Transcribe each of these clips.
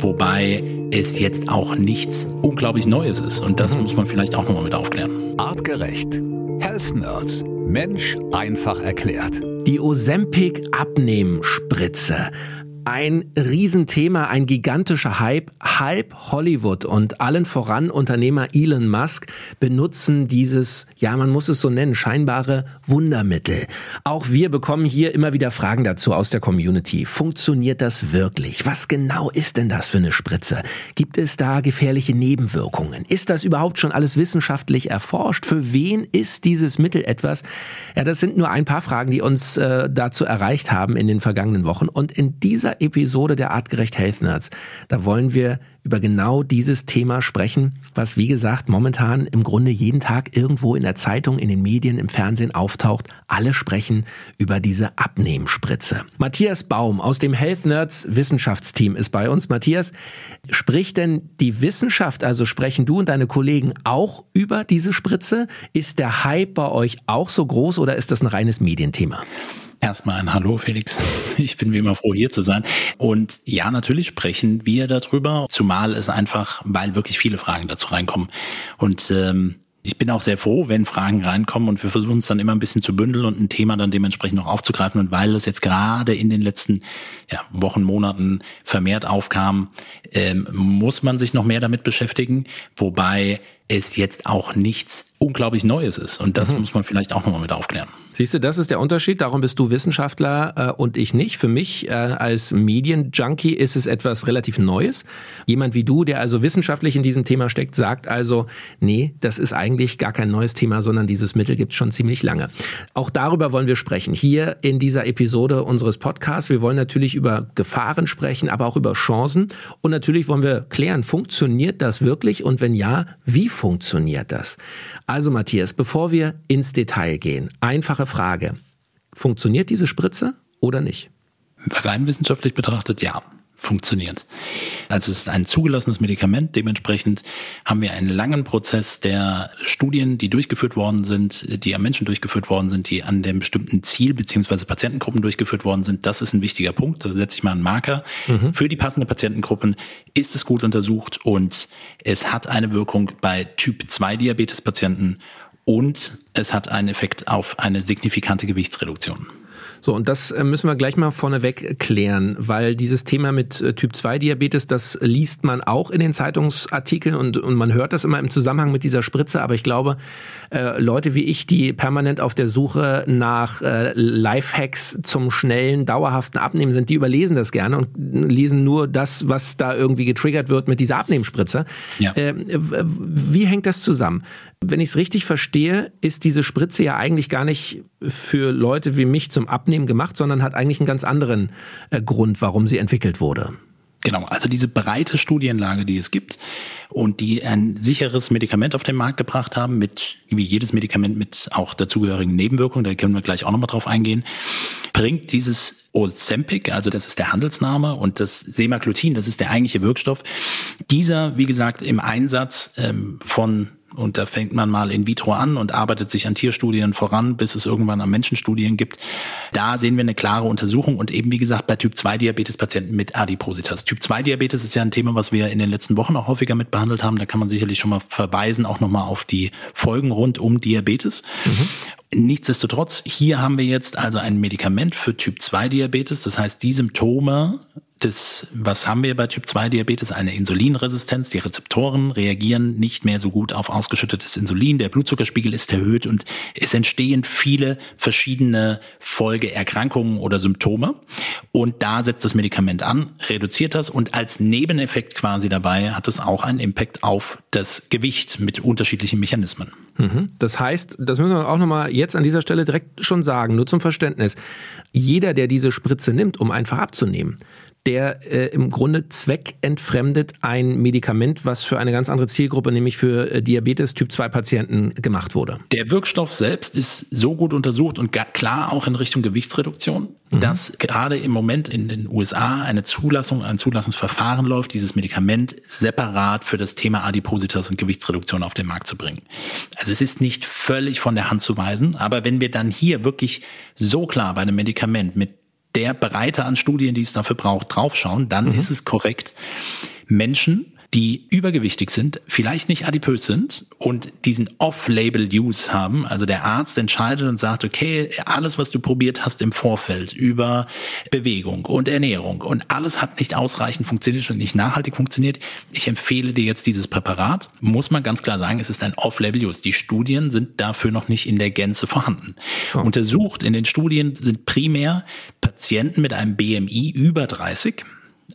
wobei es jetzt auch nichts unglaublich Neues ist. Und das mhm. muss man vielleicht auch nochmal mit aufklären. Artgerecht. Health Nerds. Mensch einfach erklärt. Die Ozempic Abnehmspritze ein Riesenthema, ein gigantischer Hype. Halb Hollywood und allen voran Unternehmer Elon Musk benutzen dieses, ja, man muss es so nennen, scheinbare Wundermittel. Auch wir bekommen hier immer wieder Fragen dazu aus der Community. Funktioniert das wirklich? Was genau ist denn das für eine Spritze? Gibt es da gefährliche Nebenwirkungen? Ist das überhaupt schon alles wissenschaftlich erforscht? Für wen ist dieses Mittel etwas? Ja, das sind nur ein paar Fragen, die uns äh, dazu erreicht haben in den vergangenen Wochen. Und in dieser Episode der Artgerecht Health Nerds. Da wollen wir über genau dieses Thema sprechen, was wie gesagt momentan im Grunde jeden Tag irgendwo in der Zeitung, in den Medien, im Fernsehen auftaucht. Alle sprechen über diese Abnehmspritze. Matthias Baum aus dem Health Nerds Wissenschaftsteam ist bei uns. Matthias, spricht denn die Wissenschaft, also sprechen du und deine Kollegen auch über diese Spritze? Ist der Hype bei euch auch so groß oder ist das ein reines Medienthema? Erstmal ein Hallo, Felix. Ich bin wie immer froh, hier zu sein. Und ja, natürlich sprechen wir darüber, zumal es einfach, weil wirklich viele Fragen dazu reinkommen. Und ähm, ich bin auch sehr froh, wenn Fragen reinkommen und wir versuchen es dann immer ein bisschen zu bündeln und ein Thema dann dementsprechend noch aufzugreifen. Und weil es jetzt gerade in den letzten ja, Wochen, Monaten vermehrt aufkam, ähm, muss man sich noch mehr damit beschäftigen. Wobei es jetzt auch nichts unglaublich Neues ist. Und das mhm. muss man vielleicht auch nochmal mit aufklären. Siehst du, das ist der Unterschied. Darum bist du Wissenschaftler äh, und ich nicht. Für mich äh, als Medienjunkie ist es etwas relativ Neues. Jemand wie du, der also wissenschaftlich in diesem Thema steckt, sagt also, nee, das ist eigentlich gar kein neues Thema, sondern dieses Mittel gibt es schon ziemlich lange. Auch darüber wollen wir sprechen. Hier in dieser Episode unseres Podcasts. Wir wollen natürlich über Gefahren sprechen, aber auch über Chancen. Und natürlich wollen wir klären, funktioniert das wirklich? Und wenn ja, wie funktioniert das? Also Matthias, bevor wir ins Detail gehen, einfache Frage. Funktioniert diese Spritze oder nicht? Rein wissenschaftlich betrachtet, ja funktioniert. Also es ist ein zugelassenes Medikament. Dementsprechend haben wir einen langen Prozess der Studien, die durchgeführt worden sind, die am Menschen durchgeführt worden sind, die an dem bestimmten Ziel beziehungsweise Patientengruppen durchgeführt worden sind. Das ist ein wichtiger Punkt. Da setze ich mal einen Marker. Mhm. Für die passende Patientengruppen ist es gut untersucht und es hat eine Wirkung bei Typ 2 Diabetes Patienten und es hat einen Effekt auf eine signifikante Gewichtsreduktion. So, und das äh, müssen wir gleich mal vorneweg klären, weil dieses Thema mit äh, Typ 2 Diabetes, das liest man auch in den Zeitungsartikeln und, und man hört das immer im Zusammenhang mit dieser Spritze, aber ich glaube, äh, Leute wie ich, die permanent auf der Suche nach äh, Lifehacks zum schnellen, dauerhaften Abnehmen sind, die überlesen das gerne und lesen nur das, was da irgendwie getriggert wird mit dieser Abnehmspritze. Ja. Äh, wie hängt das zusammen? Wenn ich es richtig verstehe, ist diese Spritze ja eigentlich gar nicht für Leute wie mich zum Abnehmen gemacht, sondern hat eigentlich einen ganz anderen äh, Grund, warum sie entwickelt wurde. Genau, also diese breite Studienlage, die es gibt und die ein sicheres Medikament auf den Markt gebracht haben, mit wie jedes Medikament mit auch dazugehörigen Nebenwirkungen, da können wir gleich auch nochmal drauf eingehen, bringt dieses Ozempic, also das ist der Handelsname, und das Semaglutid, das ist der eigentliche Wirkstoff. Dieser, wie gesagt, im Einsatz ähm, von und da fängt man mal in vitro an und arbeitet sich an Tierstudien voran, bis es irgendwann an Menschenstudien gibt. Da sehen wir eine klare Untersuchung und eben wie gesagt bei Typ 2 Diabetes Patienten mit Adipositas. Typ 2 Diabetes ist ja ein Thema, was wir in den letzten Wochen auch häufiger mit behandelt haben. Da kann man sicherlich schon mal verweisen, auch nochmal auf die Folgen rund um Diabetes. Mhm. Nichtsdestotrotz, hier haben wir jetzt also ein Medikament für Typ 2 Diabetes. Das heißt, die Symptome das, was haben wir bei Typ 2 Diabetes? Eine Insulinresistenz. Die Rezeptoren reagieren nicht mehr so gut auf ausgeschüttetes Insulin. Der Blutzuckerspiegel ist erhöht und es entstehen viele verschiedene Folgeerkrankungen oder Symptome. Und da setzt das Medikament an, reduziert das und als Nebeneffekt quasi dabei hat es auch einen Impact auf das Gewicht mit unterschiedlichen Mechanismen. Mhm. Das heißt, das müssen wir auch nochmal jetzt an dieser Stelle direkt schon sagen, nur zum Verständnis. Jeder, der diese Spritze nimmt, um einfach abzunehmen, der äh, im Grunde zweckentfremdet ein Medikament, was für eine ganz andere Zielgruppe, nämlich für äh, Diabetes Typ 2 Patienten gemacht wurde. Der Wirkstoff selbst ist so gut untersucht und klar auch in Richtung Gewichtsreduktion, mhm. dass gerade im Moment in den USA eine Zulassung, ein Zulassungsverfahren läuft, dieses Medikament separat für das Thema Adipositas und Gewichtsreduktion auf den Markt zu bringen. Also es ist nicht völlig von der Hand zu weisen, aber wenn wir dann hier wirklich so klar bei einem Medikament mit der Breite an Studien, die es dafür braucht, draufschauen, dann mhm. ist es korrekt. Menschen die übergewichtig sind, vielleicht nicht adipös sind und diesen Off-Label-Use haben. Also der Arzt entscheidet und sagt, okay, alles, was du probiert hast im Vorfeld über Bewegung und Ernährung und alles hat nicht ausreichend funktioniert und nicht nachhaltig funktioniert. Ich empfehle dir jetzt dieses Präparat. Muss man ganz klar sagen, es ist ein Off-Label-Use. Die Studien sind dafür noch nicht in der Gänze vorhanden. Oh. Untersucht in den Studien sind primär Patienten mit einem BMI über 30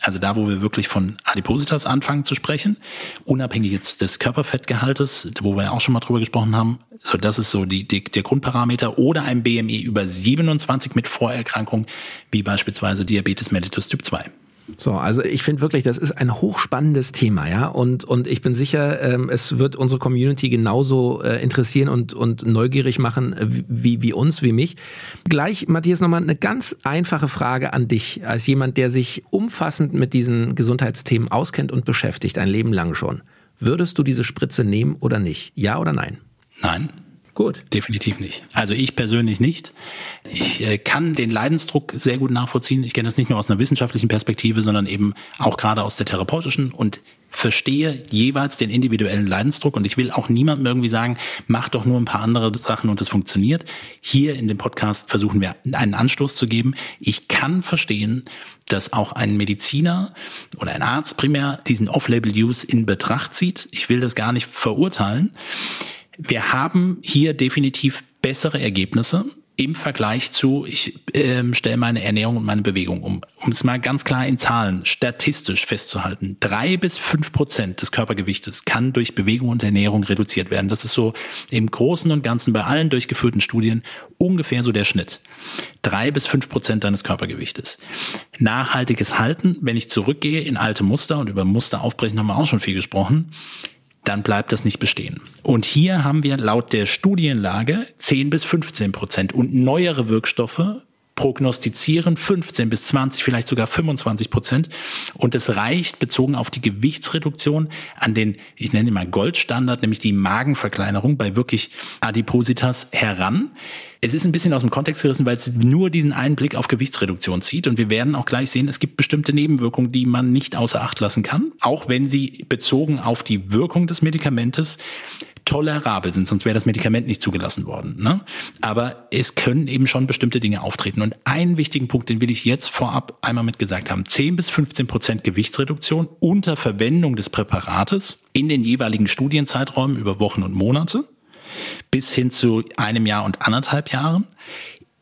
also da, wo wir wirklich von Adipositas anfangen zu sprechen, unabhängig jetzt des Körperfettgehaltes, wo wir ja auch schon mal drüber gesprochen haben, so das ist so die, die, der Grundparameter, oder ein BMI über 27 mit Vorerkrankungen, wie beispielsweise Diabetes mellitus Typ 2. So, also ich finde wirklich, das ist ein hochspannendes Thema, ja. Und, und ich bin sicher, ähm, es wird unsere Community genauso äh, interessieren und, und neugierig machen äh, wie, wie uns, wie mich. Gleich, Matthias, nochmal eine ganz einfache Frage an dich, als jemand, der sich umfassend mit diesen Gesundheitsthemen auskennt und beschäftigt, ein Leben lang schon. Würdest du diese Spritze nehmen oder nicht? Ja oder nein? Nein. Gut. Definitiv nicht. Also ich persönlich nicht. Ich äh, kann den Leidensdruck sehr gut nachvollziehen. Ich kenne das nicht nur aus einer wissenschaftlichen Perspektive, sondern eben auch gerade aus der therapeutischen und verstehe jeweils den individuellen Leidensdruck und ich will auch niemandem irgendwie sagen, mach doch nur ein paar andere Sachen und es funktioniert. Hier in dem Podcast versuchen wir einen Anstoß zu geben. Ich kann verstehen, dass auch ein Mediziner oder ein Arzt primär diesen Off-Label-Use in Betracht zieht. Ich will das gar nicht verurteilen. Wir haben hier definitiv bessere Ergebnisse im Vergleich zu, ich ähm, stelle meine Ernährung und meine Bewegung um. Um es mal ganz klar in Zahlen statistisch festzuhalten. Drei bis fünf Prozent des Körpergewichtes kann durch Bewegung und Ernährung reduziert werden. Das ist so im Großen und Ganzen bei allen durchgeführten Studien ungefähr so der Schnitt. Drei bis fünf Prozent deines Körpergewichtes. Nachhaltiges Halten, wenn ich zurückgehe in alte Muster und über Muster aufbrechen haben wir auch schon viel gesprochen, dann bleibt das nicht bestehen. Und hier haben wir laut der Studienlage 10 bis 15 Prozent und neuere Wirkstoffe prognostizieren 15 bis 20, vielleicht sogar 25 Prozent. Und es reicht bezogen auf die Gewichtsreduktion an den, ich nenne ihn mal Goldstandard, nämlich die Magenverkleinerung bei wirklich Adipositas heran. Es ist ein bisschen aus dem Kontext gerissen, weil es nur diesen einen Blick auf Gewichtsreduktion zieht. Und wir werden auch gleich sehen, es gibt bestimmte Nebenwirkungen, die man nicht außer Acht lassen kann, auch wenn sie bezogen auf die Wirkung des Medikamentes tolerabel sind, sonst wäre das Medikament nicht zugelassen worden. Ne? Aber es können eben schon bestimmte Dinge auftreten. Und einen wichtigen Punkt, den will ich jetzt vorab einmal mit gesagt haben. 10 bis 15 Prozent Gewichtsreduktion unter Verwendung des Präparates in den jeweiligen Studienzeiträumen über Wochen und Monate bis hin zu einem Jahr und anderthalb Jahren.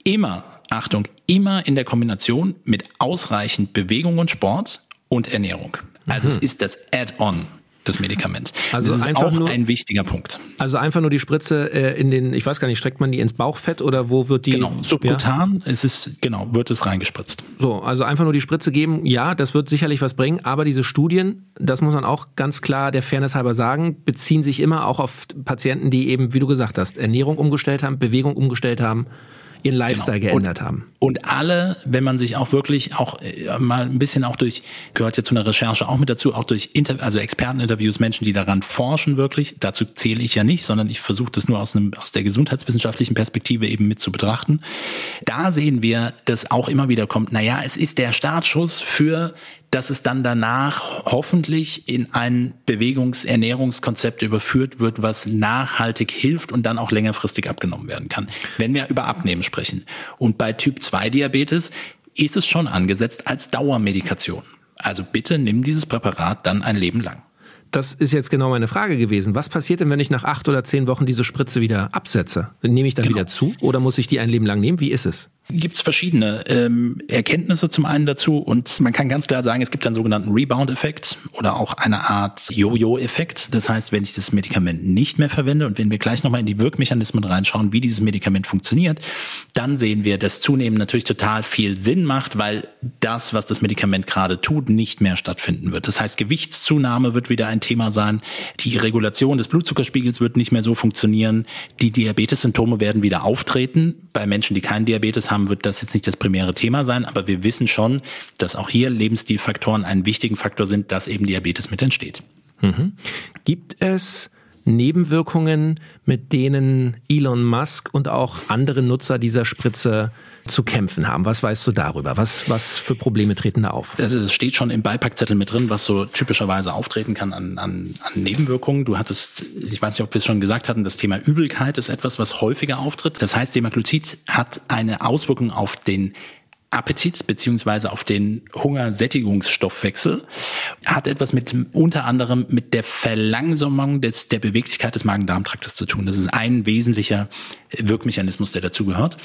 Immer, Achtung, immer in der Kombination mit ausreichend Bewegung und Sport und Ernährung. Also mhm. es ist das Add-on das Medikament. Also das ist einfach auch nur, ein wichtiger Punkt. Also einfach nur die Spritze äh, in den, ich weiß gar nicht, streckt man die ins Bauchfett oder wo wird die? Genau, subkutan, ja? es ist, genau, wird es reingespritzt. So, also einfach nur die Spritze geben, ja, das wird sicherlich was bringen, aber diese Studien, das muss man auch ganz klar der Fairness halber sagen, beziehen sich immer auch auf Patienten, die eben, wie du gesagt hast, Ernährung umgestellt haben, Bewegung umgestellt haben ihren Lifestyle genau. geändert und, haben. Und alle, wenn man sich auch wirklich auch äh, mal ein bisschen auch durch, gehört ja zu einer Recherche auch mit dazu, auch durch Inter also Experteninterviews, Menschen, die daran forschen wirklich, dazu zähle ich ja nicht, sondern ich versuche das nur aus, einem, aus der gesundheitswissenschaftlichen Perspektive eben mit zu betrachten. Da sehen wir, dass auch immer wieder kommt, naja, es ist der Startschuss für dass es dann danach hoffentlich in ein Bewegungsernährungskonzept überführt wird, was nachhaltig hilft und dann auch längerfristig abgenommen werden kann. Wenn wir über Abnehmen sprechen. Und bei Typ 2 Diabetes ist es schon angesetzt als Dauermedikation. Also bitte nimm dieses Präparat dann ein Leben lang. Das ist jetzt genau meine Frage gewesen. Was passiert denn, wenn ich nach acht oder zehn Wochen diese Spritze wieder absetze? Nehme ich dann genau. wieder zu oder muss ich die ein Leben lang nehmen? Wie ist es? Gibt es verschiedene ähm, Erkenntnisse zum einen dazu und man kann ganz klar sagen, es gibt einen sogenannten Rebound-Effekt oder auch eine Art Jojo-Effekt. Das heißt, wenn ich das Medikament nicht mehr verwende und wenn wir gleich nochmal in die Wirkmechanismen reinschauen, wie dieses Medikament funktioniert, dann sehen wir, dass zunehmend natürlich total viel Sinn macht, weil das, was das Medikament gerade tut, nicht mehr stattfinden wird. Das heißt, Gewichtszunahme wird wieder ein Thema sein, die Regulation des Blutzuckerspiegels wird nicht mehr so funktionieren, die Diabetes-Symptome werden wieder auftreten bei Menschen, die keinen Diabetes haben haben, wird das jetzt nicht das primäre Thema sein, aber wir wissen schon, dass auch hier Lebensstilfaktoren einen wichtigen Faktor sind, dass eben Diabetes mit entsteht. Mhm. Gibt es Nebenwirkungen, mit denen Elon Musk und auch andere Nutzer dieser Spritze zu kämpfen haben. Was weißt du darüber? Was, was für Probleme treten da auf? Also es steht schon im Beipackzettel mit drin, was so typischerweise auftreten kann an, an, an Nebenwirkungen. Du hattest, ich weiß nicht, ob wir es schon gesagt hatten, das Thema Übelkeit ist etwas, was häufiger auftritt. Das heißt, Semaglutid hat eine Auswirkung auf den Appetit beziehungsweise auf den Hungersättigungsstoffwechsel hat etwas mit unter anderem mit der Verlangsamung des, der Beweglichkeit des Magen-Darm-Traktes zu tun. Das ist ein wesentlicher Wirkmechanismus, der dazugehört.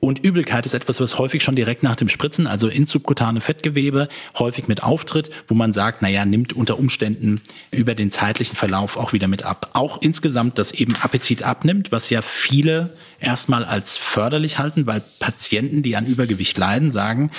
Und Übelkeit ist etwas, was häufig schon direkt nach dem Spritzen, also ins subkutane Fettgewebe, häufig mit auftritt, wo man sagt, naja, nimmt unter Umständen über den zeitlichen Verlauf auch wieder mit ab. Auch insgesamt, dass eben Appetit abnimmt, was ja viele erstmal als förderlich halten, weil Patienten, die an Übergewicht leiden, sagen,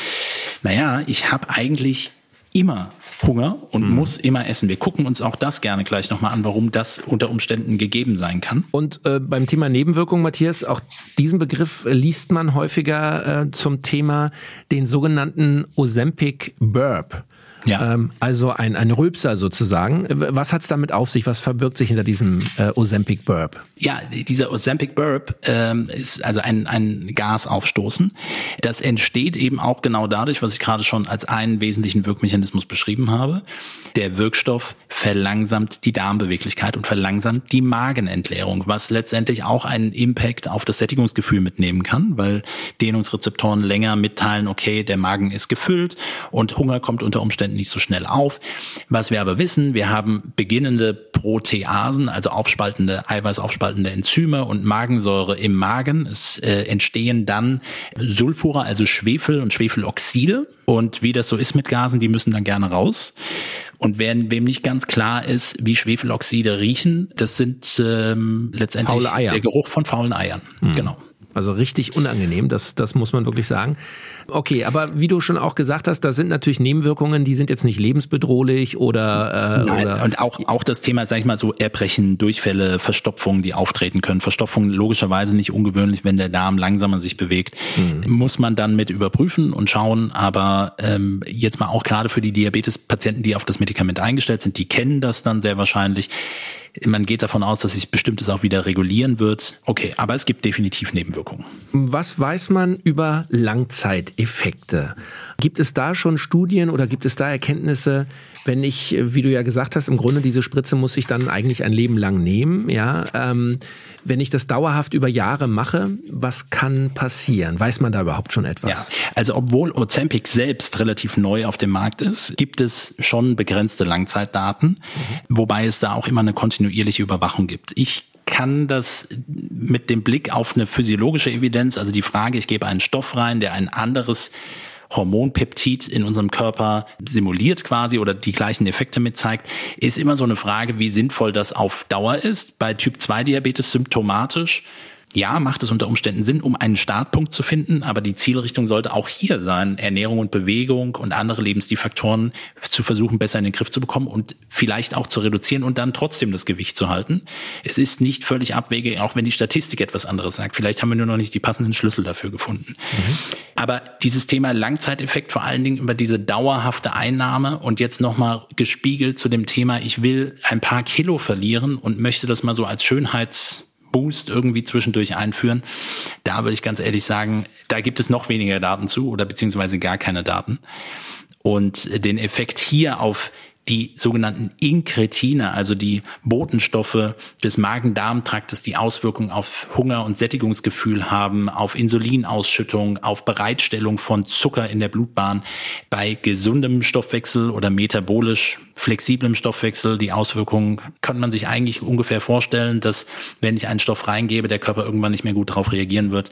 naja, ich habe eigentlich immer Hunger und mhm. muss immer essen. Wir gucken uns auch das gerne gleich nochmal an, warum das unter Umständen gegeben sein kann. Und äh, beim Thema Nebenwirkung, Matthias, auch diesen Begriff liest man häufiger äh, zum Thema den sogenannten Ozempic Burp. Ja. Ähm, also ein, ein Rülpser sozusagen. Was hat es damit auf sich? Was verbirgt sich hinter diesem äh, Ozempic Burp? Ja, dieser Ozempic Burp ähm, ist also ein, ein Gasaufstoßen. Das entsteht eben auch genau dadurch, was ich gerade schon als einen wesentlichen Wirkmechanismus beschrieben habe. Der Wirkstoff verlangsamt die Darmbeweglichkeit und verlangsamt die Magenentleerung, was letztendlich auch einen Impact auf das Sättigungsgefühl mitnehmen kann, weil Dehnungsrezeptoren länger mitteilen, okay, der Magen ist gefüllt und Hunger kommt unter Umständen nicht so schnell auf. Was wir aber wissen, wir haben beginnende Proteasen, also aufspaltende, eiweißaufspaltende Enzyme und Magensäure im Magen. Es äh, entstehen dann Sulfure, also Schwefel und Schwefeloxide. Und wie das so ist mit Gasen, die müssen dann gerne raus. Und wer, wem nicht ganz klar ist, wie Schwefeloxide riechen, das sind ähm, letztendlich der Geruch von faulen Eiern. Mhm. Genau. Also richtig unangenehm, das, das muss man wirklich sagen. Okay, aber wie du schon auch gesagt hast, da sind natürlich Nebenwirkungen, die sind jetzt nicht lebensbedrohlich oder, äh, Nein, oder und auch auch das Thema, sag ich mal so Erbrechen, Durchfälle, Verstopfungen, die auftreten können. Verstopfung logischerweise nicht ungewöhnlich, wenn der Darm langsamer sich bewegt, mhm. muss man dann mit überprüfen und schauen. Aber ähm, jetzt mal auch gerade für die Diabetespatienten, die auf das Medikament eingestellt sind, die kennen das dann sehr wahrscheinlich. Man geht davon aus, dass sich bestimmtes auch wieder regulieren wird. Okay, aber es gibt definitiv Nebenwirkungen. Was weiß man über Langzeiteffekte? Gibt es da schon Studien oder gibt es da Erkenntnisse, wenn ich, wie du ja gesagt hast, im Grunde diese Spritze muss ich dann eigentlich ein Leben lang nehmen, ja? Ähm, wenn ich das dauerhaft über Jahre mache, was kann passieren? Weiß man da überhaupt schon etwas? Ja, also obwohl Ozempic selbst relativ neu auf dem Markt ist, gibt es schon begrenzte Langzeitdaten, mhm. wobei es da auch immer eine kontinuierliche Überwachung gibt. Ich kann das mit dem Blick auf eine physiologische Evidenz, also die Frage, ich gebe einen Stoff rein, der ein anderes Hormonpeptid in unserem Körper simuliert quasi oder die gleichen Effekte mit zeigt, ist immer so eine Frage, wie sinnvoll das auf Dauer ist. Bei Typ 2 Diabetes symptomatisch ja, macht es unter Umständen Sinn, um einen Startpunkt zu finden, aber die Zielrichtung sollte auch hier sein, Ernährung und Bewegung und andere Lebensstilfaktoren zu versuchen, besser in den Griff zu bekommen und vielleicht auch zu reduzieren und dann trotzdem das Gewicht zu halten. Es ist nicht völlig abwegig, auch wenn die Statistik etwas anderes sagt. Vielleicht haben wir nur noch nicht die passenden Schlüssel dafür gefunden. Mhm. Aber dieses Thema Langzeiteffekt, vor allen Dingen über diese dauerhafte Einnahme und jetzt nochmal gespiegelt zu dem Thema, ich will ein paar Kilo verlieren und möchte das mal so als Schönheits Boost irgendwie zwischendurch einführen. Da würde ich ganz ehrlich sagen, da gibt es noch weniger Daten zu oder beziehungsweise gar keine Daten. Und den Effekt hier auf die sogenannten Inkretine, also die Botenstoffe des Magen-Darm-Traktes, die Auswirkungen auf Hunger und Sättigungsgefühl haben, auf Insulinausschüttung, auf Bereitstellung von Zucker in der Blutbahn. Bei gesundem Stoffwechsel oder metabolisch flexiblem Stoffwechsel, die Auswirkungen kann man sich eigentlich ungefähr vorstellen, dass wenn ich einen Stoff reingebe, der Körper irgendwann nicht mehr gut darauf reagieren wird.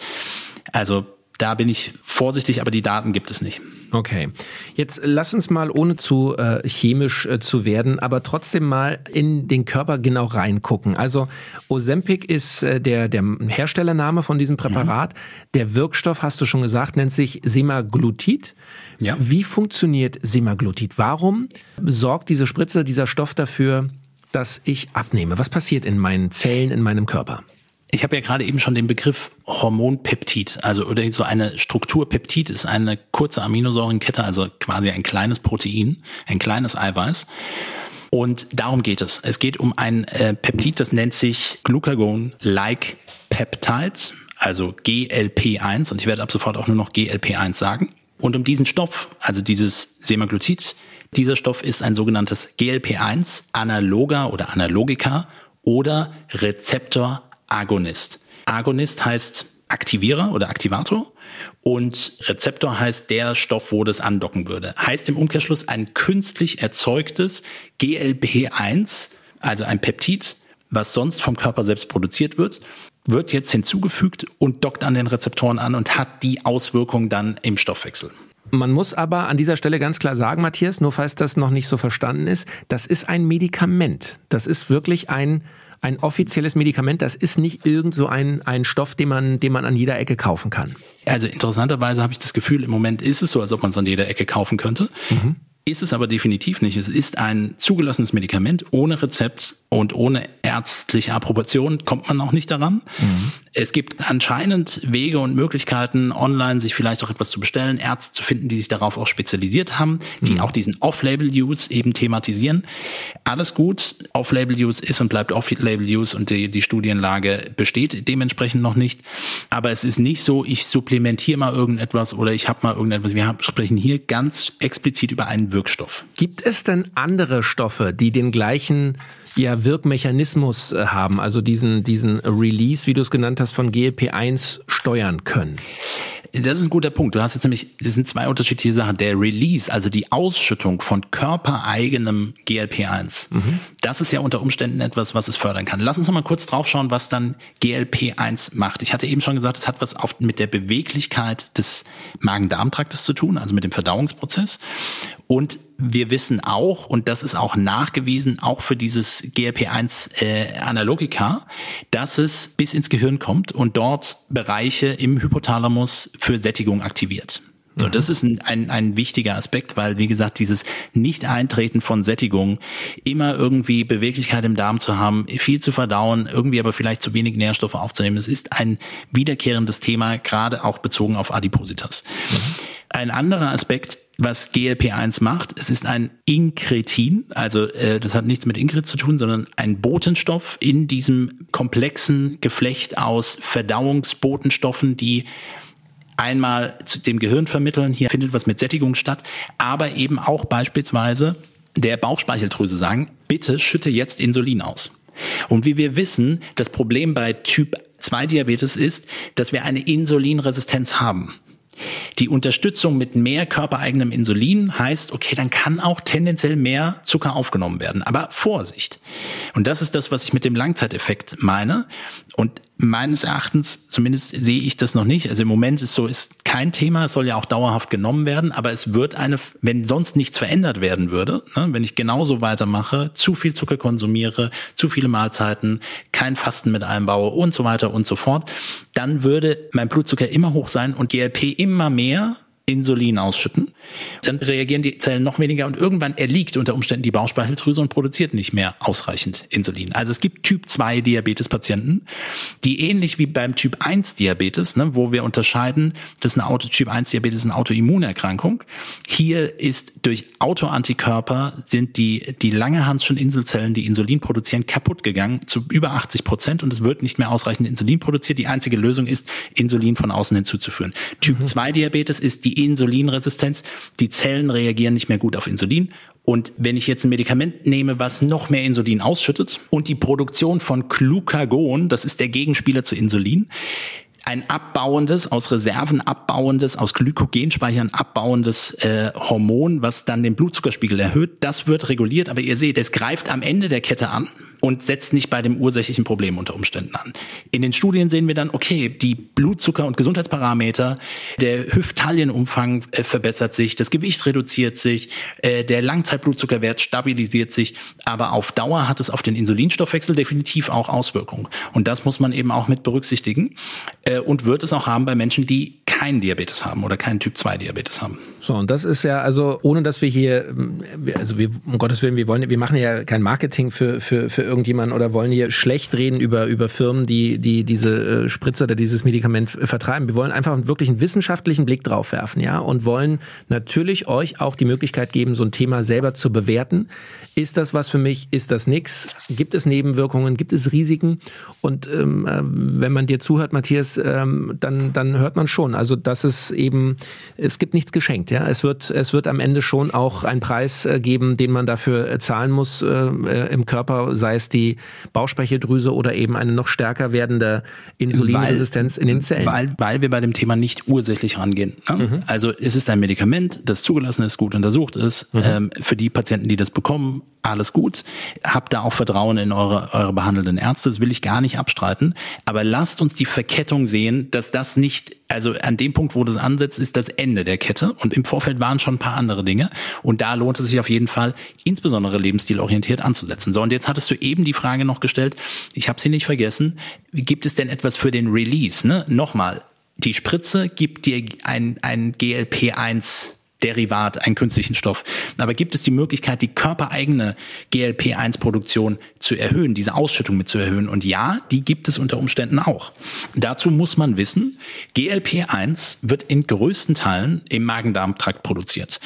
Also da bin ich vorsichtig, aber die Daten gibt es nicht. Okay. Jetzt lass uns mal, ohne zu äh, chemisch äh, zu werden, aber trotzdem mal in den Körper genau reingucken. Also Ozempic ist äh, der, der Herstellername von diesem Präparat. Mhm. Der Wirkstoff, hast du schon gesagt, nennt sich Semaglutid. Ja. Wie funktioniert Semaglutid? Warum sorgt diese Spritze, dieser Stoff dafür, dass ich abnehme? Was passiert in meinen Zellen, in meinem Körper? Ich habe ja gerade eben schon den Begriff Hormonpeptid, also oder so eine Strukturpeptid ist eine kurze Aminosäurenkette, also quasi ein kleines Protein, ein kleines Eiweiß. Und darum geht es. Es geht um ein äh, Peptid, das nennt sich Glucagon-like Peptide, also GLP1. Und ich werde ab sofort auch nur noch GLP1 sagen. Und um diesen Stoff, also dieses Semaglutid, dieser Stoff ist ein sogenanntes GLP1 analoger oder Analogika oder Rezeptor-Agonist. Agonist heißt Aktivierer oder Aktivator und Rezeptor heißt der Stoff, wo das andocken würde. Heißt im Umkehrschluss ein künstlich erzeugtes GLP1, also ein Peptid, was sonst vom Körper selbst produziert wird, wird jetzt hinzugefügt und dockt an den Rezeptoren an und hat die Auswirkung dann im Stoffwechsel. Man muss aber an dieser Stelle ganz klar sagen, Matthias, nur falls das noch nicht so verstanden ist, das ist ein Medikament. Das ist wirklich ein ein offizielles Medikament. Das ist nicht irgend so ein, ein Stoff, den man, den man an jeder Ecke kaufen kann. Also interessanterweise habe ich das Gefühl, im Moment ist es so, als ob man es an jeder Ecke kaufen könnte. Mhm. Ist es aber definitiv nicht. Es ist ein zugelassenes Medikament ohne Rezept und ohne ärztliche Approbation kommt man auch nicht daran. Mhm. Es gibt anscheinend Wege und Möglichkeiten, online sich vielleicht auch etwas zu bestellen, Ärzte zu finden, die sich darauf auch spezialisiert haben, die mhm. auch diesen Off-Label-Use eben thematisieren. Alles gut. Off-Label-Use ist und bleibt Off-Label-Use und die, die Studienlage besteht dementsprechend noch nicht. Aber es ist nicht so, ich supplementiere mal irgendetwas oder ich habe mal irgendetwas. Wir sprechen hier ganz explizit über einen Wirkstoff. Gibt es denn andere Stoffe, die den gleichen ja, Wirkmechanismus äh, haben, also diesen, diesen Release, wie du es genannt hast, von GLP-1 steuern können? Das ist ein guter Punkt. Du hast jetzt nämlich, das sind zwei unterschiedliche Sachen. Der Release, also die Ausschüttung von körpereigenem GLP-1, mhm. das ist ja unter Umständen etwas, was es fördern kann. Lass uns noch mal kurz draufschauen, was dann GLP-1 macht. Ich hatte eben schon gesagt, es hat was auf, mit der Beweglichkeit des Magen-Darm-Traktes zu tun, also mit dem Verdauungsprozess. Und wir wissen auch, und das ist auch nachgewiesen, auch für dieses GLP-1 äh, Analogika, dass es bis ins Gehirn kommt und dort Bereiche im Hypothalamus für Sättigung aktiviert. So, mhm. das ist ein, ein, ein wichtiger Aspekt, weil, wie gesagt, dieses Nicht-Eintreten von Sättigung, immer irgendwie Beweglichkeit im Darm zu haben, viel zu verdauen, irgendwie aber vielleicht zu wenig Nährstoffe aufzunehmen, es ist ein wiederkehrendes Thema, gerade auch bezogen auf Adipositas. Mhm. Ein anderer Aspekt was GLP-1 macht. Es ist ein Inkretin, also äh, das hat nichts mit Inkret zu tun, sondern ein Botenstoff in diesem komplexen Geflecht aus Verdauungsbotenstoffen, die einmal zu dem Gehirn vermitteln. Hier findet was mit Sättigung statt, aber eben auch beispielsweise der Bauchspeicheldrüse sagen, bitte schütte jetzt Insulin aus. Und wie wir wissen, das Problem bei Typ 2 Diabetes ist, dass wir eine Insulinresistenz haben. Die Unterstützung mit mehr körpereigenem Insulin heißt, okay, dann kann auch tendenziell mehr Zucker aufgenommen werden. Aber Vorsicht. Und das ist das, was ich mit dem Langzeiteffekt meine. Und meines Erachtens, zumindest sehe ich das noch nicht. Also im Moment ist so, ist kein Thema. Es soll ja auch dauerhaft genommen werden. Aber es wird eine, wenn sonst nichts verändert werden würde, ne, wenn ich genauso weitermache, zu viel Zucker konsumiere, zu viele Mahlzeiten, kein Fasten mit einbaue und so weiter und so fort, dann würde mein Blutzucker immer hoch sein und GLP immer mehr Insulin ausschütten. Dann reagieren die Zellen noch weniger und irgendwann erliegt unter Umständen die Bauchspeicheldrüse und produziert nicht mehr ausreichend Insulin. Also es gibt Typ 2 Diabetes-Patienten, die ähnlich wie beim Typ 1 Diabetes, ne, wo wir unterscheiden, das ist eine Auto, Typ 1 Diabetes ist eine Autoimmunerkrankung. Hier ist durch Autoantikörper sind die, die Langerhanschen Inselzellen, die Insulin produzieren, kaputt gegangen zu über 80 Prozent und es wird nicht mehr ausreichend Insulin produziert. Die einzige Lösung ist, Insulin von außen hinzuzuführen. Typ mhm. 2 Diabetes ist die Insulinresistenz. Die Zellen reagieren nicht mehr gut auf Insulin. Und wenn ich jetzt ein Medikament nehme, was noch mehr Insulin ausschüttet und die Produktion von Glucagon, das ist der Gegenspieler zu Insulin, ein abbauendes, aus Reserven abbauendes, aus Glykogenspeichern abbauendes äh, Hormon, was dann den Blutzuckerspiegel erhöht. Das wird reguliert, aber ihr seht, es greift am Ende der Kette an und setzt nicht bei dem ursächlichen Problem unter Umständen an. In den Studien sehen wir dann, okay, die Blutzucker- und Gesundheitsparameter, der Hüftallenumfang äh, verbessert sich, das Gewicht reduziert sich, äh, der Langzeitblutzuckerwert stabilisiert sich, aber auf Dauer hat es auf den Insulinstoffwechsel definitiv auch Auswirkungen. Und das muss man eben auch mit berücksichtigen äh, und wird es auch haben bei Menschen, die keinen Diabetes haben oder keinen Typ 2 Diabetes haben. So, und das ist ja, also ohne dass wir hier, also wir, um Gottes Willen, wir wollen, wir machen ja kein Marketing für, für, für irgendjemanden oder wollen hier schlecht reden über, über Firmen, die, die diese äh, Spritze oder dieses Medikament vertreiben. Wir wollen einfach wirklich einen wissenschaftlichen Blick drauf werfen, ja, und wollen natürlich euch auch die Möglichkeit geben, so ein Thema selber zu bewerten. Ist das was für mich? Ist das nix? Gibt es Nebenwirkungen? Gibt es Risiken? Und ähm, äh, wenn man dir zuhört, Matthias, ähm, dann, dann hört man schon. Also, dass es eben, es gibt nichts geschenkt. Ja? Es, wird, es wird am Ende schon auch einen Preis äh, geben, den man dafür äh, zahlen muss äh, im Körper, sei es die Bauchspeicheldrüse oder eben eine noch stärker werdende Insulinresistenz weil, in den Zellen. Weil, weil wir bei dem Thema nicht ursächlich rangehen. Ne? Mhm. Also es ist ein Medikament, das zugelassen ist, gut untersucht ist. Mhm. Ähm, für die Patienten, die das bekommen, alles gut. Habt da auch Vertrauen in eure, eure behandelnden Ärzte, das will ich gar nicht abstreiten. Aber lasst uns die Verkettung sehen, dass das nicht, also an dem Punkt, wo das ansetzt, ist das Ende der Kette. Und im Vorfeld waren schon ein paar andere Dinge. Und da lohnt es sich auf jeden Fall, insbesondere lebensstilorientiert anzusetzen. So, und jetzt hattest du eben die Frage noch gestellt, ich habe sie nicht vergessen, gibt es denn etwas für den Release? Ne? Nochmal, die Spritze gibt dir ein, ein GLP-1 Derivat, einen künstlichen Stoff. Aber gibt es die Möglichkeit, die körpereigene GLP-1-Produktion zu erhöhen, diese Ausschüttung mit zu erhöhen? Und ja, die gibt es unter Umständen auch. Dazu muss man wissen, GLP-1 wird in größten Teilen im Magen-Darm-Trakt produziert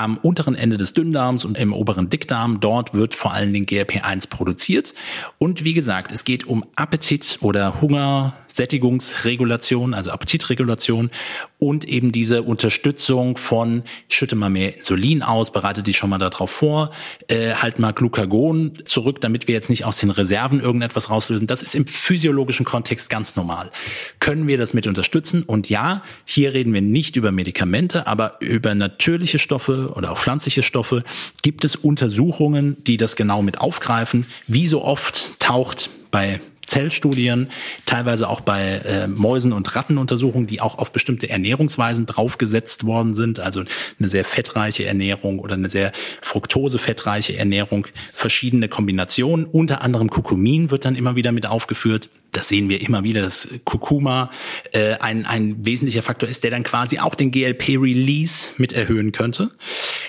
am unteren Ende des Dünndarms und im oberen Dickdarm. Dort wird vor allen Dingen GLP-1 produziert. Und wie gesagt, es geht um Appetit oder Hunger, Sättigungsregulation, also Appetitregulation und eben diese Unterstützung von schütte mal mehr Insulin aus, bereite dich schon mal darauf vor, äh, halt mal Glucagon zurück, damit wir jetzt nicht aus den Reserven irgendetwas rauslösen. Das ist im physiologischen Kontext ganz normal. Können wir das mit unterstützen? Und ja, hier reden wir nicht über Medikamente, aber über natürliche Stoffe oder auch pflanzliche Stoffe. Gibt es Untersuchungen, die das genau mit aufgreifen? Wie so oft taucht bei Zellstudien, teilweise auch bei äh, Mäusen und Rattenuntersuchungen, die auch auf bestimmte Ernährungsweisen draufgesetzt worden sind, also eine sehr fettreiche Ernährung oder eine sehr fruktosefettreiche Ernährung, verschiedene Kombinationen, unter anderem Kurkumin wird dann immer wieder mit aufgeführt. Das sehen wir immer wieder, dass Kurkuma äh, ein, ein wesentlicher Faktor ist, der dann quasi auch den GLP-Release mit erhöhen könnte.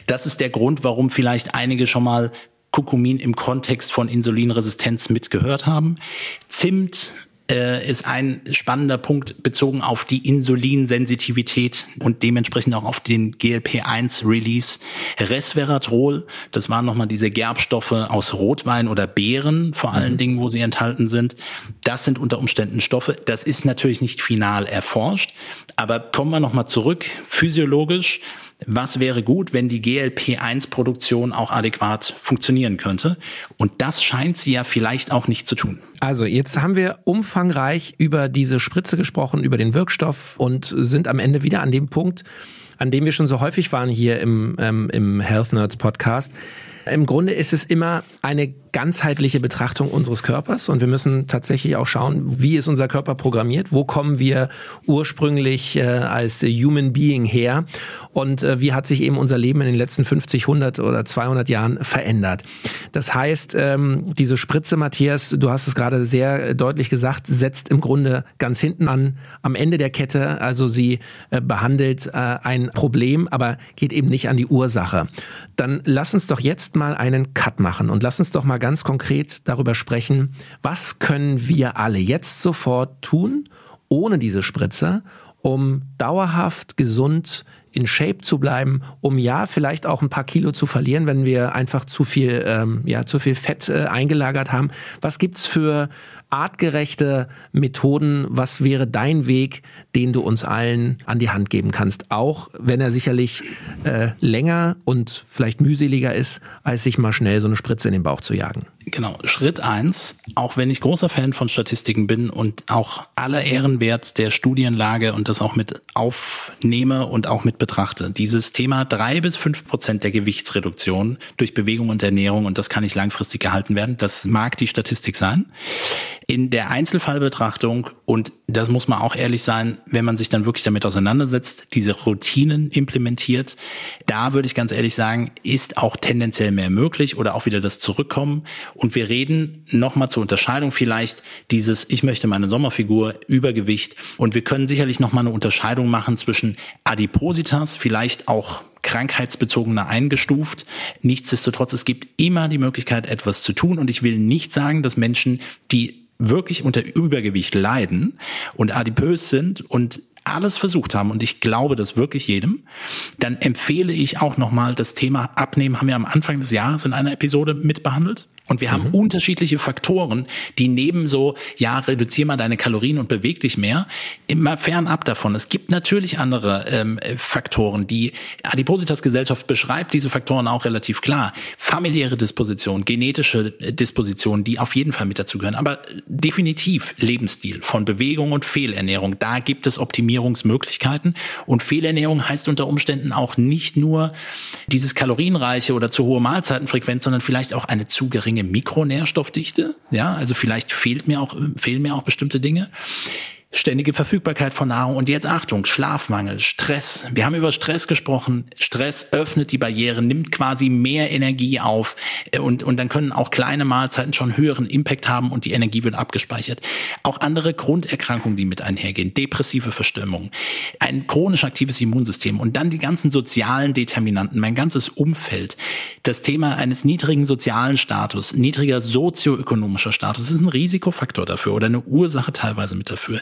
Das ist der Grund, warum vielleicht einige schon mal Kurkumin im Kontext von Insulinresistenz mitgehört haben. Zimt äh, ist ein spannender Punkt bezogen auf die Insulinsensitivität und dementsprechend auch auf den GLP-1-Release. Resveratrol, das waren nochmal diese Gerbstoffe aus Rotwein oder Beeren, vor allen mhm. Dingen, wo sie enthalten sind. Das sind unter Umständen Stoffe. Das ist natürlich nicht final erforscht, aber kommen wir nochmal zurück, physiologisch was wäre gut, wenn die GLP-1-Produktion auch adäquat funktionieren könnte. Und das scheint sie ja vielleicht auch nicht zu tun. Also jetzt haben wir umfangreich über diese Spritze gesprochen, über den Wirkstoff und sind am Ende wieder an dem Punkt, an dem wir schon so häufig waren hier im, ähm, im Health Nerds Podcast. Im Grunde ist es immer eine ganzheitliche Betrachtung unseres Körpers und wir müssen tatsächlich auch schauen, wie ist unser Körper programmiert, wo kommen wir ursprünglich äh, als Human Being her und äh, wie hat sich eben unser Leben in den letzten 50, 100 oder 200 Jahren verändert. Das heißt, ähm, diese Spritze, Matthias, du hast es gerade sehr deutlich gesagt, setzt im Grunde ganz hinten an, am Ende der Kette, also sie äh, behandelt äh, ein Problem, aber geht eben nicht an die Ursache. Dann lass uns doch jetzt mal einen Cut machen und lass uns doch mal ganz konkret darüber sprechen, was können wir alle jetzt sofort tun, ohne diese Spritze, um dauerhaft gesund in Shape zu bleiben, um ja vielleicht auch ein paar Kilo zu verlieren, wenn wir einfach zu viel ähm, ja zu viel Fett äh, eingelagert haben. Was gibt's für artgerechte Methoden? Was wäre dein Weg, den du uns allen an die Hand geben kannst? Auch wenn er sicherlich äh, länger und vielleicht mühseliger ist, als sich mal schnell so eine Spritze in den Bauch zu jagen. Genau, Schritt eins, auch wenn ich großer Fan von Statistiken bin und auch aller Ehrenwert der Studienlage und das auch mit aufnehme und auch mit betrachte, dieses Thema drei bis fünf Prozent der Gewichtsreduktion durch Bewegung und Ernährung und das kann nicht langfristig gehalten werden, das mag die Statistik sein in der Einzelfallbetrachtung, und das muss man auch ehrlich sein, wenn man sich dann wirklich damit auseinandersetzt, diese Routinen implementiert, da würde ich ganz ehrlich sagen, ist auch tendenziell mehr möglich oder auch wieder das Zurückkommen. Und wir reden nochmal zur Unterscheidung vielleicht dieses, ich möchte meine Sommerfigur, Übergewicht. Und wir können sicherlich nochmal eine Unterscheidung machen zwischen Adipositas, vielleicht auch krankheitsbezogener eingestuft. Nichtsdestotrotz, es gibt immer die Möglichkeit, etwas zu tun. Und ich will nicht sagen, dass Menschen, die wirklich unter Übergewicht leiden und adipös sind und alles versucht haben und ich glaube das wirklich jedem, dann empfehle ich auch nochmal das Thema Abnehmen, haben wir am Anfang des Jahres in einer Episode mitbehandelt. Und wir haben mhm. unterschiedliche Faktoren, die neben so, ja, reduzier mal deine Kalorien und beweg dich mehr, immer fernab davon. Es gibt natürlich andere ähm, Faktoren. Die Adipositas-Gesellschaft beschreibt diese Faktoren auch relativ klar. Familiäre Disposition, genetische äh, Disposition, die auf jeden Fall mit dazu gehören. Aber definitiv Lebensstil von Bewegung und Fehlernährung. Da gibt es Optimierungsmöglichkeiten. Und Fehlernährung heißt unter Umständen auch nicht nur dieses kalorienreiche oder zu hohe Mahlzeitenfrequenz, sondern vielleicht auch eine zu geringe Mikronährstoffdichte. Ja, also vielleicht fehlt mir auch, fehlen mir auch bestimmte Dinge ständige Verfügbarkeit von Nahrung und jetzt Achtung, Schlafmangel, Stress. Wir haben über Stress gesprochen. Stress öffnet die Barriere, nimmt quasi mehr Energie auf äh, und, und dann können auch kleine Mahlzeiten schon höheren Impact haben und die Energie wird abgespeichert. Auch andere Grunderkrankungen, die mit einhergehen, depressive Verstimmung, ein chronisch aktives Immunsystem und dann die ganzen sozialen Determinanten, mein ganzes Umfeld. Das Thema eines niedrigen sozialen Status, niedriger sozioökonomischer Status ist ein Risikofaktor dafür oder eine Ursache teilweise mit dafür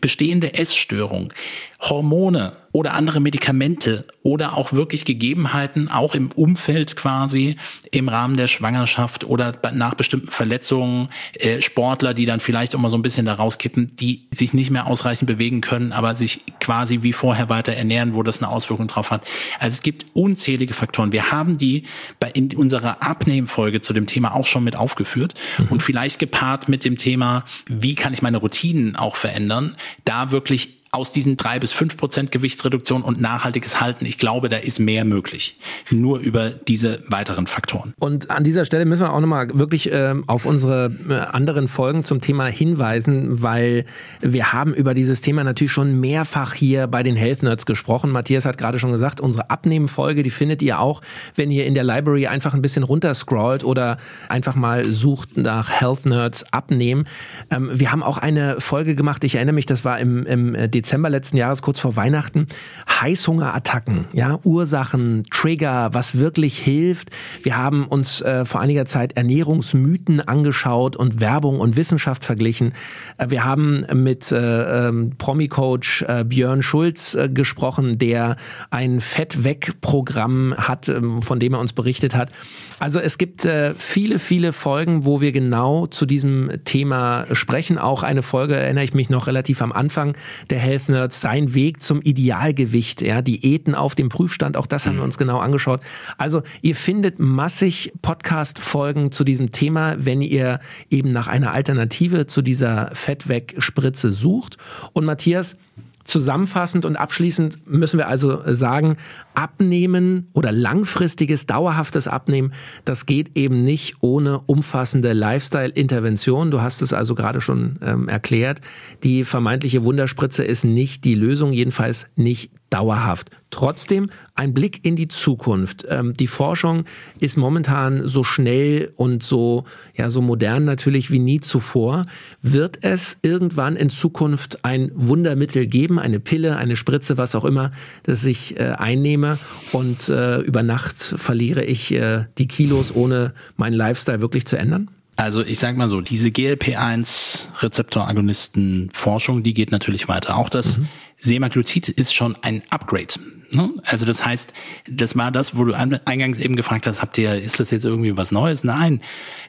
bestehende Essstörung, Hormone oder andere Medikamente oder auch wirklich Gegebenheiten, auch im Umfeld quasi im Rahmen der Schwangerschaft oder nach bestimmten Verletzungen, äh, Sportler, die dann vielleicht auch mal so ein bisschen da rauskippen, die sich nicht mehr ausreichend bewegen können, aber sich quasi wie vorher weiter ernähren, wo das eine Auswirkung drauf hat. Also es gibt unzählige Faktoren. Wir haben die bei in unserer Abnehmfolge zu dem Thema auch schon mit aufgeführt mhm. und vielleicht gepaart mit dem Thema, wie kann ich meine Routinen auch verändern, da wirklich aus diesen drei bis fünf Prozent Gewichtsreduktion und nachhaltiges Halten, ich glaube, da ist mehr möglich. Nur über diese weiteren Faktoren. Und an dieser Stelle müssen wir auch nochmal wirklich äh, auf unsere äh, anderen Folgen zum Thema hinweisen, weil wir haben über dieses Thema natürlich schon mehrfach hier bei den Health Nerds gesprochen. Matthias hat gerade schon gesagt, unsere Abnehmenfolge, die findet ihr auch, wenn ihr in der Library einfach ein bisschen runterscrollt oder einfach mal sucht nach Health Nerds abnehmen. Ähm, wir haben auch eine Folge gemacht, ich erinnere mich, das war im, im äh, Dezember letzten Jahres, kurz vor Weihnachten, Heißhungerattacken, ja, Ursachen, Trigger, was wirklich hilft. Wir haben uns äh, vor einiger Zeit Ernährungsmythen angeschaut und Werbung und Wissenschaft verglichen. Äh, wir haben mit äh, ähm, Promi-Coach äh, Björn Schulz äh, gesprochen, der ein Fett-Weg-Programm hat, ähm, von dem er uns berichtet hat. Also es gibt äh, viele, viele Folgen, wo wir genau zu diesem Thema sprechen. Auch eine Folge erinnere ich mich noch relativ am Anfang der Health Nerds, sein Weg zum Idealgewicht, ja, Diäten auf dem Prüfstand, auch das haben wir uns genau angeschaut. Also ihr findet massig Podcast-Folgen zu diesem Thema, wenn ihr eben nach einer Alternative zu dieser Fettwegspritze sucht. Und Matthias, Zusammenfassend und abschließend müssen wir also sagen, Abnehmen oder langfristiges, dauerhaftes Abnehmen, das geht eben nicht ohne umfassende Lifestyle-Intervention. Du hast es also gerade schon ähm, erklärt. Die vermeintliche Wunderspritze ist nicht die Lösung, jedenfalls nicht dauerhaft. Trotzdem ein Blick in die Zukunft. Ähm, die Forschung ist momentan so schnell und so, ja, so modern natürlich wie nie zuvor. Wird es irgendwann in Zukunft ein Wundermittel geben, eine Pille, eine Spritze, was auch immer, das ich äh, einnehme und äh, über Nacht verliere ich äh, die Kilos, ohne meinen Lifestyle wirklich zu ändern? Also ich sag mal so, diese GLP-1-Rezeptoragonisten-Forschung, die geht natürlich weiter. Auch das mhm. Semaglutid ist schon ein Upgrade. Ne? Also das heißt, das war das, wo du eingangs eben gefragt hast, habt ihr, ist das jetzt irgendwie was Neues? Nein,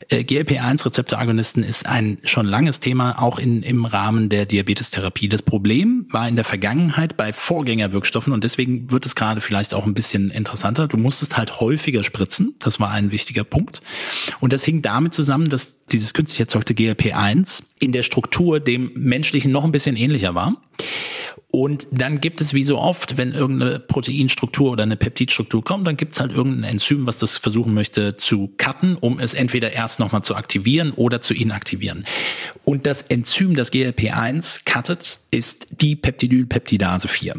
äh, GLP-1-Rezeptoragonisten ist ein schon langes Thema, auch in, im Rahmen der Diabetestherapie. Das Problem war in der Vergangenheit bei Vorgängerwirkstoffen und deswegen wird es gerade vielleicht auch ein bisschen interessanter. Du musstest halt häufiger spritzen, das war ein wichtiger Punkt. Und das hing damit zusammen, dass dieses künstlich erzeugte GLP-1 in der Struktur dem menschlichen noch ein bisschen ähnlicher war Und dann gibt es wie so oft, wenn irgendeine Proteinstruktur oder eine Peptidstruktur kommt, dann gibt es halt irgendein Enzym, was das versuchen möchte zu cutten, um es entweder erst nochmal zu aktivieren oder zu inaktivieren. Und das Enzym, das GLP1 cuttet, ist die Peptidylpeptidase 4.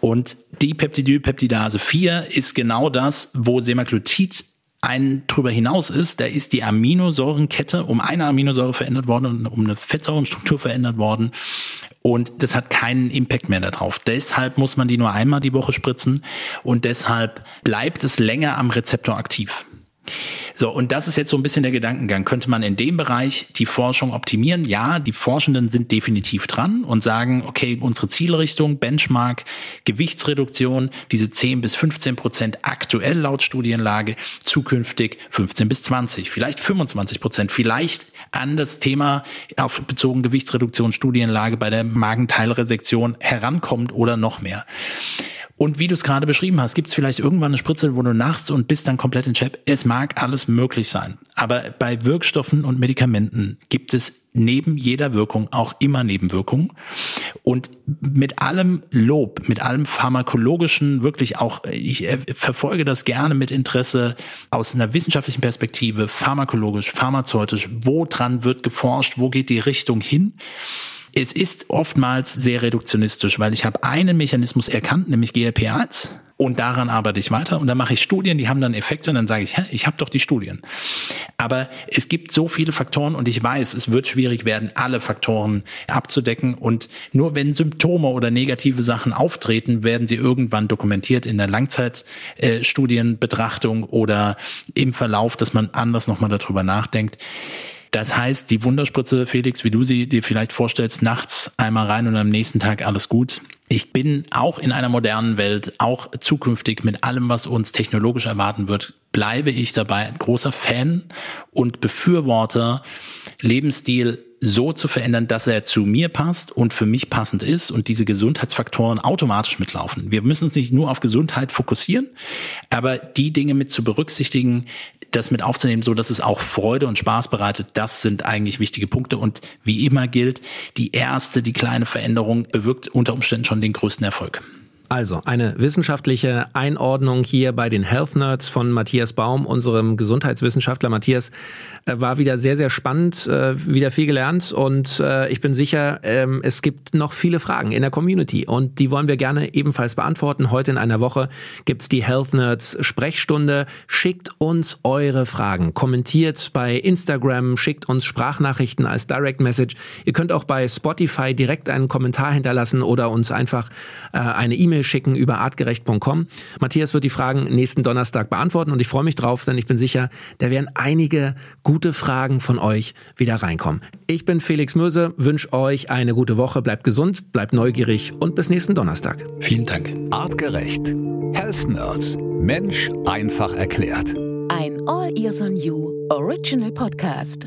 Und die Peptidylpeptidase 4 ist genau das, wo Semaglutid ein drüber hinaus ist, da ist die Aminosäurenkette um eine Aminosäure verändert worden und um eine Fettsäurenstruktur verändert worden. Und das hat keinen Impact mehr darauf. Deshalb muss man die nur einmal die Woche spritzen und deshalb bleibt es länger am Rezeptor aktiv. So, und das ist jetzt so ein bisschen der Gedankengang. Könnte man in dem Bereich die Forschung optimieren? Ja, die Forschenden sind definitiv dran und sagen, okay, unsere Zielrichtung, Benchmark, Gewichtsreduktion, diese 10 bis 15 Prozent aktuell laut Studienlage, zukünftig 15 bis 20, vielleicht 25 Prozent, vielleicht an das Thema auf bezogen Gewichtsreduktion, bei der Magenteilresektion herankommt oder noch mehr. Und wie du es gerade beschrieben hast, gibt es vielleicht irgendwann eine Spritze, wo du nachst und bist dann komplett in Chap. Es mag alles möglich sein. Aber bei Wirkstoffen und Medikamenten gibt es neben jeder Wirkung auch immer Nebenwirkungen. Und mit allem Lob, mit allem pharmakologischen, wirklich auch, ich äh, verfolge das gerne mit Interesse aus einer wissenschaftlichen Perspektive, pharmakologisch, pharmazeutisch, wo dran wird geforscht, wo geht die Richtung hin es ist oftmals sehr reduktionistisch, weil ich habe einen Mechanismus erkannt, nämlich GLP-1 und daran arbeite ich weiter und dann mache ich Studien, die haben dann Effekte und dann sage ich, hä, ich habe doch die Studien. Aber es gibt so viele Faktoren und ich weiß, es wird schwierig werden, alle Faktoren abzudecken und nur wenn Symptome oder negative Sachen auftreten, werden sie irgendwann dokumentiert in der Langzeitstudienbetrachtung oder im Verlauf, dass man anders nochmal darüber nachdenkt. Das heißt, die Wunderspritze, Felix, wie du sie dir vielleicht vorstellst, nachts einmal rein und am nächsten Tag alles gut. Ich bin auch in einer modernen Welt, auch zukünftig mit allem, was uns technologisch erwarten wird, bleibe ich dabei ein großer Fan und Befürworter, Lebensstil so zu verändern, dass er zu mir passt und für mich passend ist und diese Gesundheitsfaktoren automatisch mitlaufen. Wir müssen uns nicht nur auf Gesundheit fokussieren, aber die Dinge mit zu berücksichtigen, das mit aufzunehmen, so dass es auch Freude und Spaß bereitet, das sind eigentlich wichtige Punkte. Und wie immer gilt, die erste, die kleine Veränderung bewirkt unter Umständen schon den größten Erfolg. Also eine wissenschaftliche Einordnung hier bei den Health Nerds von Matthias Baum, unserem Gesundheitswissenschaftler. Matthias war wieder sehr, sehr spannend, äh, wieder viel gelernt und äh, ich bin sicher, ähm, es gibt noch viele Fragen in der Community und die wollen wir gerne ebenfalls beantworten. Heute in einer Woche gibt's die Health Nerds Sprechstunde. Schickt uns eure Fragen, kommentiert bei Instagram, schickt uns Sprachnachrichten als Direct Message. Ihr könnt auch bei Spotify direkt einen Kommentar hinterlassen oder uns einfach eine E-Mail schicken über artgerecht.com. Matthias wird die Fragen nächsten Donnerstag beantworten und ich freue mich drauf, denn ich bin sicher, da werden einige gute Fragen von euch wieder reinkommen. Ich bin Felix Möse, wünsche euch eine gute Woche, bleibt gesund, bleibt neugierig und bis nächsten Donnerstag. Vielen Dank. Artgerecht. Health Nerds. Mensch einfach erklärt. Ein All Ears on You Original Podcast.